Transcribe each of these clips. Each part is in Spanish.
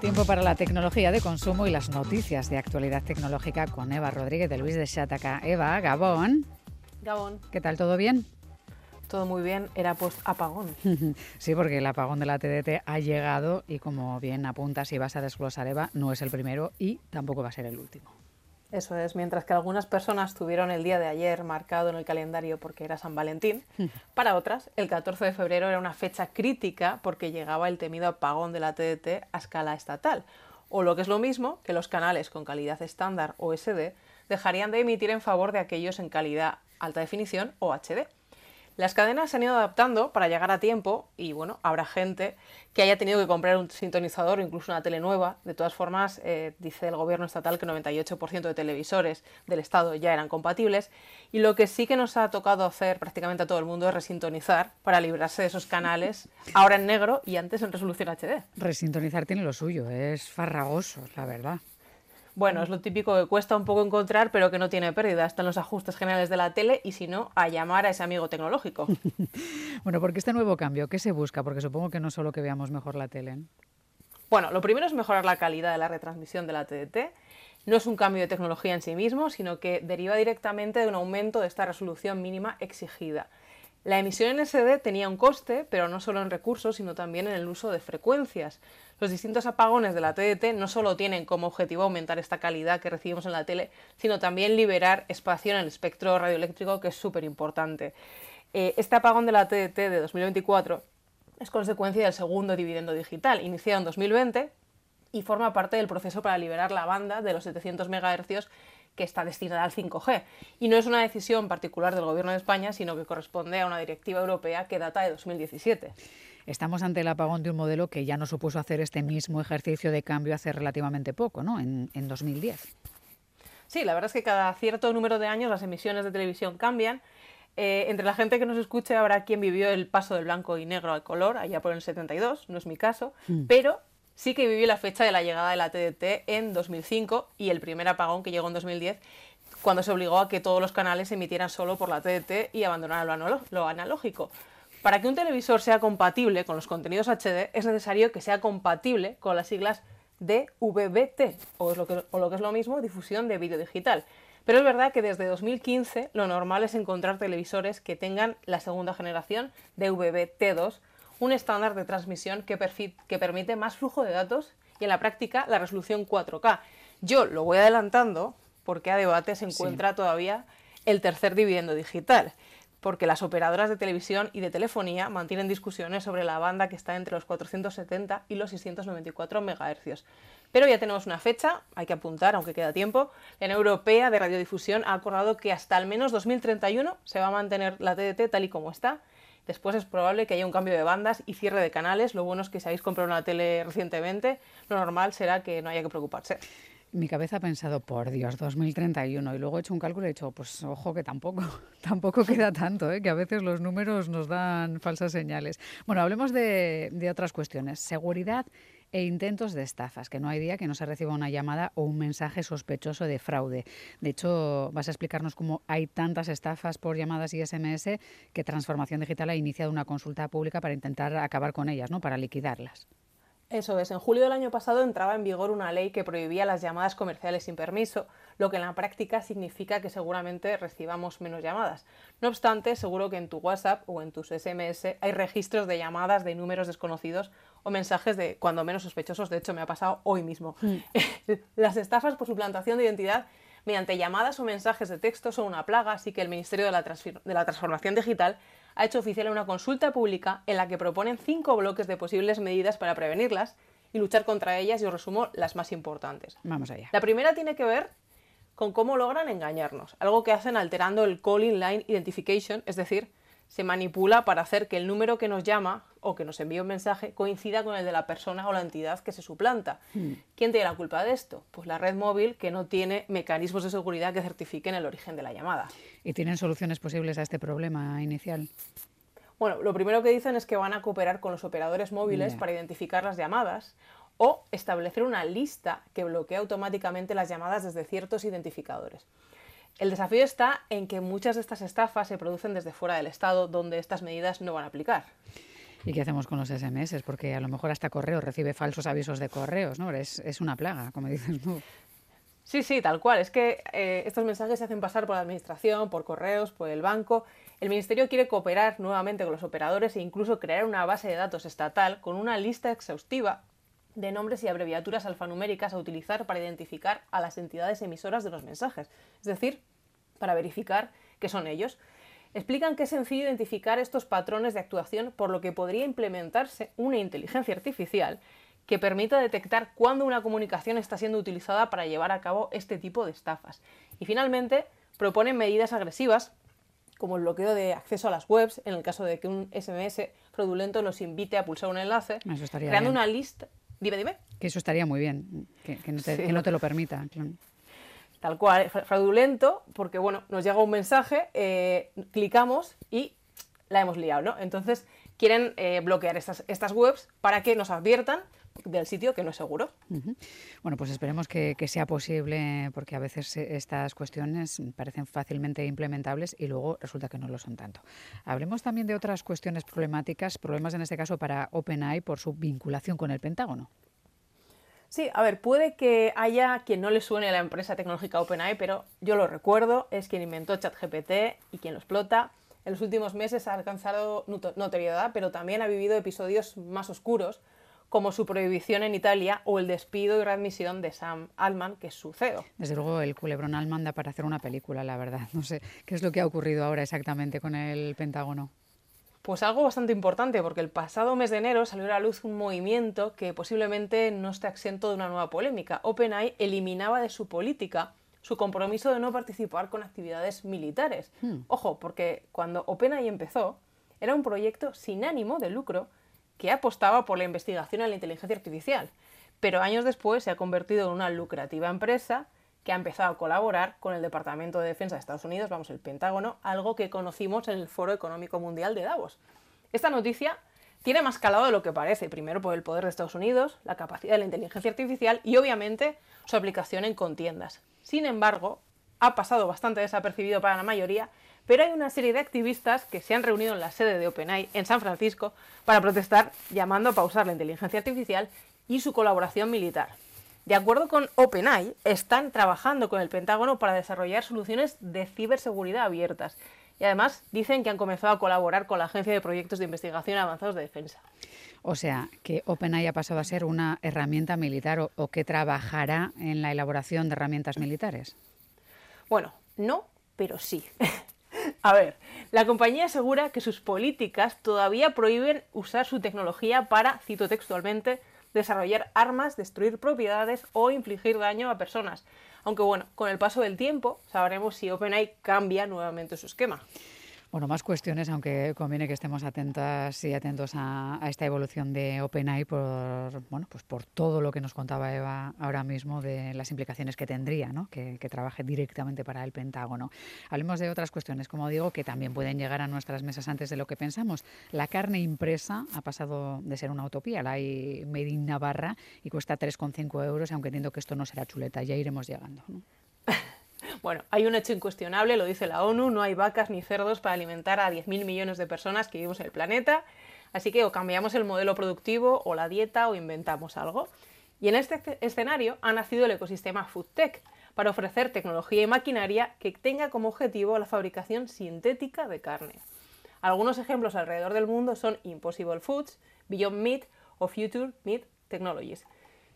Tiempo para la tecnología de consumo y las noticias de actualidad tecnológica con Eva Rodríguez de Luis de Chataca. Eva, Gabón. Gabón. ¿Qué tal? ¿Todo bien? Todo muy bien, era pues apagón. sí, porque el apagón de la TDT ha llegado y como bien apuntas y vas a desglosar Eva, no es el primero y tampoco va a ser el último. Eso es, mientras que algunas personas tuvieron el día de ayer marcado en el calendario porque era San Valentín, para otras el 14 de febrero era una fecha crítica porque llegaba el temido apagón de la TDT a escala estatal, o lo que es lo mismo, que los canales con calidad estándar o SD dejarían de emitir en favor de aquellos en calidad alta definición o HD. Las cadenas se han ido adaptando para llegar a tiempo y bueno, habrá gente que haya tenido que comprar un sintonizador o incluso una tele nueva. De todas formas, eh, dice el gobierno estatal que 98% de televisores del Estado ya eran compatibles y lo que sí que nos ha tocado hacer prácticamente a todo el mundo es resintonizar para librarse de esos canales ahora en negro y antes en resolución HD. Resintonizar tiene lo suyo, es farragoso, la verdad. Bueno, es lo típico que cuesta un poco encontrar, pero que no tiene pérdida. Están los ajustes generales de la tele y si no, a llamar a ese amigo tecnológico. bueno, porque este nuevo cambio, ¿qué se busca? Porque supongo que no solo que veamos mejor la tele. Bueno, lo primero es mejorar la calidad de la retransmisión de la TDT. No es un cambio de tecnología en sí mismo, sino que deriva directamente de un aumento de esta resolución mínima exigida. La emisión en SD tenía un coste, pero no solo en recursos, sino también en el uso de frecuencias. Los distintos apagones de la TDT no solo tienen como objetivo aumentar esta calidad que recibimos en la tele, sino también liberar espacio en el espectro radioeléctrico, que es súper importante. Eh, este apagón de la TDT de 2024 es consecuencia del segundo dividendo digital, iniciado en 2020 y forma parte del proceso para liberar la banda de los 700 MHz que está destinada al 5G. Y no es una decisión particular del Gobierno de España, sino que corresponde a una directiva europea que data de 2017. Estamos ante el apagón de un modelo que ya no supuso hacer este mismo ejercicio de cambio hace relativamente poco, ¿no? En, 2010. Sí, la verdad es que cada cierto número de años las emisiones de televisión cambian. Eh, entre la gente que nos escuche habrá quien vivió el paso del blanco y negro al color, allá por el 72, no es mi caso, mm. pero sí que viví la fecha de la llegada de la TDT en 2005 y el primer apagón que llegó en 2010 cuando se obligó a que todos los canales emitieran solo por la TDT y abandonaran lo, analógico. Para que un televisor sea compatible con los contenidos HD es necesario que sea compatible con las siglas DVB-T o, lo que, o lo que es lo mismo, difusión de vídeo digital. Pero es verdad que desde 2015 lo normal es encontrar televisores que tengan la segunda generación DVB-T2 un estándar de transmisión que, que permite más flujo de datos y en la práctica la resolución 4K. Yo lo voy adelantando porque a debate se encuentra todavía el tercer dividendo digital, porque las operadoras de televisión y de telefonía mantienen discusiones sobre la banda que está entre los 470 y los 694 MHz. Pero ya tenemos una fecha, hay que apuntar, aunque queda tiempo. La Unión Europea de Radiodifusión ha acordado que hasta al menos 2031 se va a mantener la TDT tal y como está Después es probable que haya un cambio de bandas y cierre de canales. Lo bueno es que si habéis comprado una tele recientemente, lo normal será que no haya que preocuparse. Mi cabeza ha pensado, por Dios, 2031, y luego he hecho un cálculo y he dicho, pues ojo que tampoco, tampoco queda tanto, ¿eh? que a veces los números nos dan falsas señales. Bueno, hablemos de, de otras cuestiones. Seguridad e intentos de estafas, que no hay día que no se reciba una llamada o un mensaje sospechoso de fraude. De hecho, vas a explicarnos cómo hay tantas estafas por llamadas y SMS que Transformación Digital ha iniciado una consulta pública para intentar acabar con ellas, ¿no? para liquidarlas. Eso es, en julio del año pasado entraba en vigor una ley que prohibía las llamadas comerciales sin permiso, lo que en la práctica significa que seguramente recibamos menos llamadas. No obstante, seguro que en tu WhatsApp o en tus SMS hay registros de llamadas de números desconocidos o mensajes de cuando menos sospechosos, de hecho me ha pasado hoy mismo. Mm. las estafas por suplantación de identidad mediante llamadas o mensajes de texto son una plaga, así que el Ministerio de la, de la Transformación Digital ha hecho oficial una consulta pública en la que proponen cinco bloques de posibles medidas para prevenirlas y luchar contra ellas y os resumo las más importantes. Vamos allá. La primera tiene que ver con cómo logran engañarnos, algo que hacen alterando el Calling Line Identification, es decir, se manipula para hacer que el número que nos llama o que nos envía un mensaje coincida con el de la persona o la entidad que se suplanta. Hmm. ¿Quién tiene la culpa de esto? Pues la red móvil que no tiene mecanismos de seguridad que certifiquen el origen de la llamada. ¿Y tienen soluciones posibles a este problema inicial? Bueno, lo primero que dicen es que van a cooperar con los operadores móviles para identificar las llamadas o establecer una lista que bloquee automáticamente las llamadas desde ciertos identificadores. El desafío está en que muchas de estas estafas se producen desde fuera del Estado, donde estas medidas no van a aplicar. ¿Y qué hacemos con los SMS? Porque a lo mejor hasta correo recibe falsos avisos de correos, ¿no? Es, es una plaga, como dices tú. Sí, sí, tal cual. Es que eh, estos mensajes se hacen pasar por la administración, por correos, por el banco. El Ministerio quiere cooperar nuevamente con los operadores e incluso crear una base de datos estatal con una lista exhaustiva de nombres y abreviaturas alfanuméricas a utilizar para identificar a las entidades emisoras de los mensajes. Es decir, para verificar que son ellos. Explican que es sencillo identificar estos patrones de actuación, por lo que podría implementarse una inteligencia artificial que permita detectar cuándo una comunicación está siendo utilizada para llevar a cabo este tipo de estafas. Y finalmente, proponen medidas agresivas como el bloqueo de acceso a las webs en el caso de que un SMS fraudulento nos invite a pulsar un enlace, creando una lista. Dime, dime. Que eso estaría muy bien, que, no, te, lo permita. Tal cual, fraudulento, porque bueno, nos llega un mensaje, eh, clicamos y la hemos liado, ¿no? Entonces quieren eh, bloquear estas, estas webs para que nos adviertan del sitio que no es seguro. Bueno, pues esperemos que, sea posible, porque a veces estas cuestiones parecen fácilmente implementables y luego resulta que no lo son tanto. Hablemos también de otras cuestiones problemáticas, problemas en este caso para OpenAI por su vinculación con el Pentágono. Sí, a ver, puede que haya quien no le suene a la empresa tecnológica OpenAI, pero yo lo recuerdo, es quien inventó ChatGPT y quien lo explota. En los últimos meses ha alcanzado notoriedad, pero también ha vivido episodios más oscuros, como su prohibición en Italia o el despido y readmisión de Sam Altman, que es su CEO. Desde luego, el culebrón Altman da para hacer una película, la verdad. No sé qué es lo que ha ocurrido ahora exactamente con el Pentágono. Pues algo bastante importante, porque el pasado mes de enero salió a la luz un movimiento que posiblemente no esté exento de una nueva polémica. OpenAI eliminaba de su política su compromiso de no participar con actividades militares. Hmm. Ojo, porque cuando OpenAI empezó, era un proyecto sin ánimo de lucro que apostaba por la investigación en la inteligencia artificial, pero años después se ha convertido en una lucrativa empresa que ha empezado a colaborar con el Departamento de Defensa de Estados Unidos, vamos, el Pentágono, algo que conocimos en el Foro Económico Mundial de Davos. Esta noticia tiene más calado de lo que parece, primero por el poder de Estados Unidos, la capacidad de la inteligencia artificial y obviamente su aplicación en contiendas. Sin embargo, ha pasado bastante desapercibido para la mayoría pero hay una serie de activistas que se han reunido en la sede de OpenAI en San Francisco para protestar llamando a pausar la inteligencia artificial y su colaboración militar. De acuerdo con OpenAI, están trabajando con el Pentágono para desarrollar soluciones de ciberseguridad abiertas y además dicen que han comenzado a colaborar con la Agencia de Proyectos de Investigación Avanzados de Defensa. O sea, que OpenAI ha pasado a ser una herramienta militar o, o que trabajará en la elaboración de herramientas militares. Bueno, no, pero sí. A ver, la compañía asegura que sus políticas todavía prohíben usar su tecnología para, cito textualmente, desarrollar armas, destruir propiedades o infligir daño a personas. Aunque bueno, con el paso del tiempo sabremos si OpenAI cambia nuevamente su esquema. Bueno, más cuestiones, aunque conviene que estemos atentas y atentos a, esta evolución de OpenAI por, bueno, pues por todo lo que nos contaba Eva ahora mismo de las implicaciones que tendría, ¿no? que, trabaje directamente para el Pentágono. Hablemos de otras cuestiones, como digo, que también pueden llegar a nuestras mesas antes de lo que pensamos. La carne impresa ha pasado de ser una utopía, la hay made in Navarra y cuesta 3,5 euros, aunque entiendo que esto no será chuleta, ya iremos llegando. ¿no? Bueno, hay un hecho incuestionable, lo dice la ONU, no hay vacas ni cerdos para alimentar a 10.000 millones de personas que vivimos en el planeta, así que o cambiamos el modelo productivo o la dieta o inventamos algo. Y en este escenario ha nacido el ecosistema FoodTech, para ofrecer tecnología y maquinaria que tenga como objetivo la fabricación sintética de carne. Algunos ejemplos alrededor del mundo son Impossible Foods, Beyond Meat o Future Meat Technologies.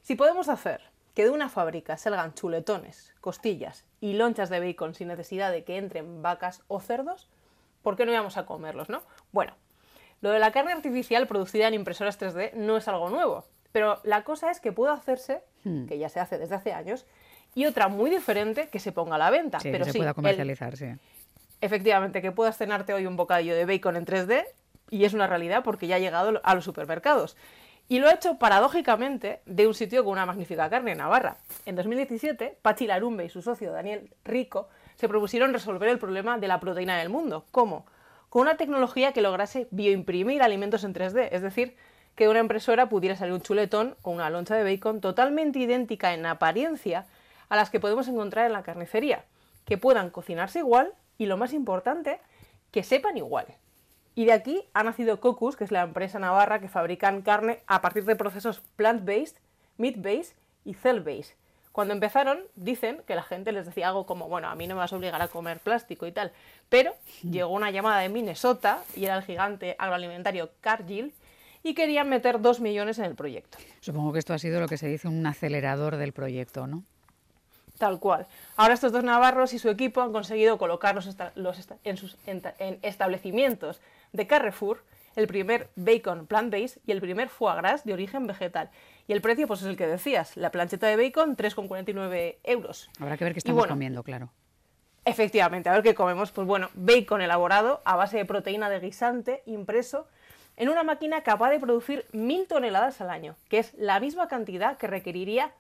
Si podemos hacer que de una fábrica salgan chuletones, costillas y lonchas de bacon sin necesidad de que entren vacas o cerdos, ¿por qué no íbamos a comerlos, no? Bueno, lo de la carne artificial producida en impresoras 3D no es algo nuevo, pero la cosa es que puede hacerse, hmm. que ya se hace desde hace años, y otra muy diferente que se ponga a la venta. Sí, pero que se pueda comercializar, sí. Efectivamente, que puedas cenarte hoy un bocadillo de bacon en 3D y es una realidad porque ya ha llegado a los supermercados. Y lo ha hecho paradójicamente de un sitio con una magnífica carne, en Navarra. En 2017, Pachi Larumbe y su socio Daniel Rico se propusieron resolver el problema de la proteína del mundo. ¿Cómo? Con una tecnología que lograse bioimprimir alimentos en 3D, es decir, que de una impresora pudiera salir un chuletón o una loncha de bacon totalmente idéntica en apariencia a las que podemos encontrar en la carnicería, que puedan cocinarse igual y, lo más importante, que sepan igual. Y de aquí ha nacido Cocus, que es la empresa navarra que fabrican carne a partir de procesos plant-based, meat-based y cell-based. Cuando empezaron, dicen que la gente les decía algo como, bueno, a mí no me vas a obligar a comer plástico y tal. Pero llegó una llamada de Minnesota y era el gigante agroalimentario Cargill y querían meter dos millones en el proyecto. Supongo que esto ha sido lo que se dice un acelerador del proyecto, ¿no? Tal cual. Ahora estos dos navarros y su equipo han conseguido colocar en sus en establecimientos de Carrefour el primer bacon plant-based y el primer foie gras de origen vegetal. Y el precio, pues es el que decías, la plancheta de bacon, 3,49 euros. Habrá que ver qué estamos comiendo, claro. Efectivamente, a ver qué comemos. Pues bueno, bacon elaborado a base de proteína de guisante impreso en una máquina capaz de producir mil toneladas al año, que es la misma cantidad que requeriría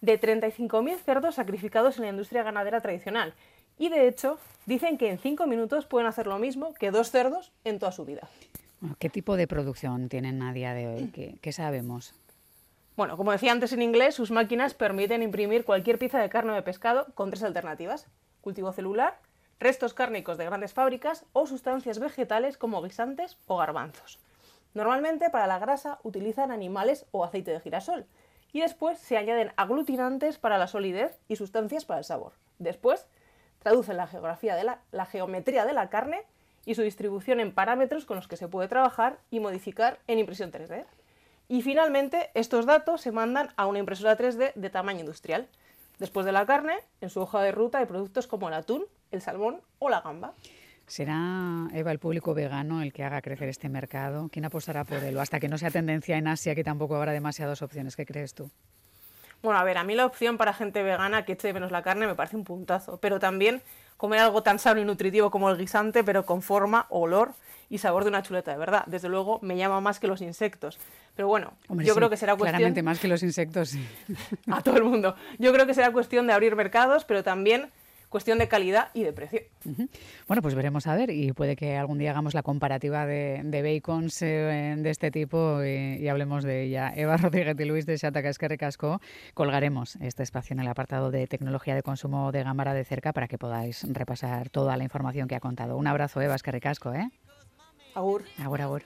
de 35.000 cerdos sacrificados en la industria ganadera tradicional. Y de hecho, dicen que en 5 minutos pueden hacer lo mismo que dos cerdos en toda su vida. ¿Qué tipo de producción tienen a día de hoy? ¿Qué, sabemos? Bueno, como decía antes en inglés, sus máquinas permiten imprimir cualquier pieza de carne o de pescado con tres alternativas. Cultivo celular, restos cárnicos de grandes fábricas o sustancias vegetales como guisantes o garbanzos. Normalmente para la grasa utilizan animales o aceite de girasol y después se añaden aglutinantes para la solidez y sustancias para el sabor. Después traducen la, geografía de la, la geometría de la carne y su distribución en parámetros con los que se puede trabajar y modificar en impresión 3D. Y finalmente, estos datos se mandan a una impresora 3D de tamaño industrial. Después de la carne, en su hoja de ruta hay productos como el atún, el salmón o la gamba. ¿Será, Eva, el público vegano el que haga crecer este mercado? ¿Quién apostará por él? hasta que no sea tendencia en Asia, que tampoco habrá demasiadas opciones. ¿Qué crees tú? Bueno, a ver, a mí la opción para gente vegana que eche de menos la carne me parece un puntazo, pero también comer algo tan sano y nutritivo como el guisante, pero con forma, olor y sabor de una chuleta, de verdad. Desde luego me llama más que los insectos. Pero bueno, yo creo que será cuestión... Claramente más que los insectos, sí. a todo el mundo. Yo creo que será cuestión de abrir mercados, pero también cuestión de calidad y de precio. Bueno, pues veremos a ver y puede que algún día hagamos la comparativa de, bacons eh, de este tipo y, hablemos de ella. Eva Rodríguez y Luis de Shataka Casco colgaremos este espacio en el apartado de tecnología de consumo de Gámara de cerca para que podáis repasar toda la información que ha contado. Un abrazo, Eva Escarricasco, ¿eh? Agur. Agur, agur.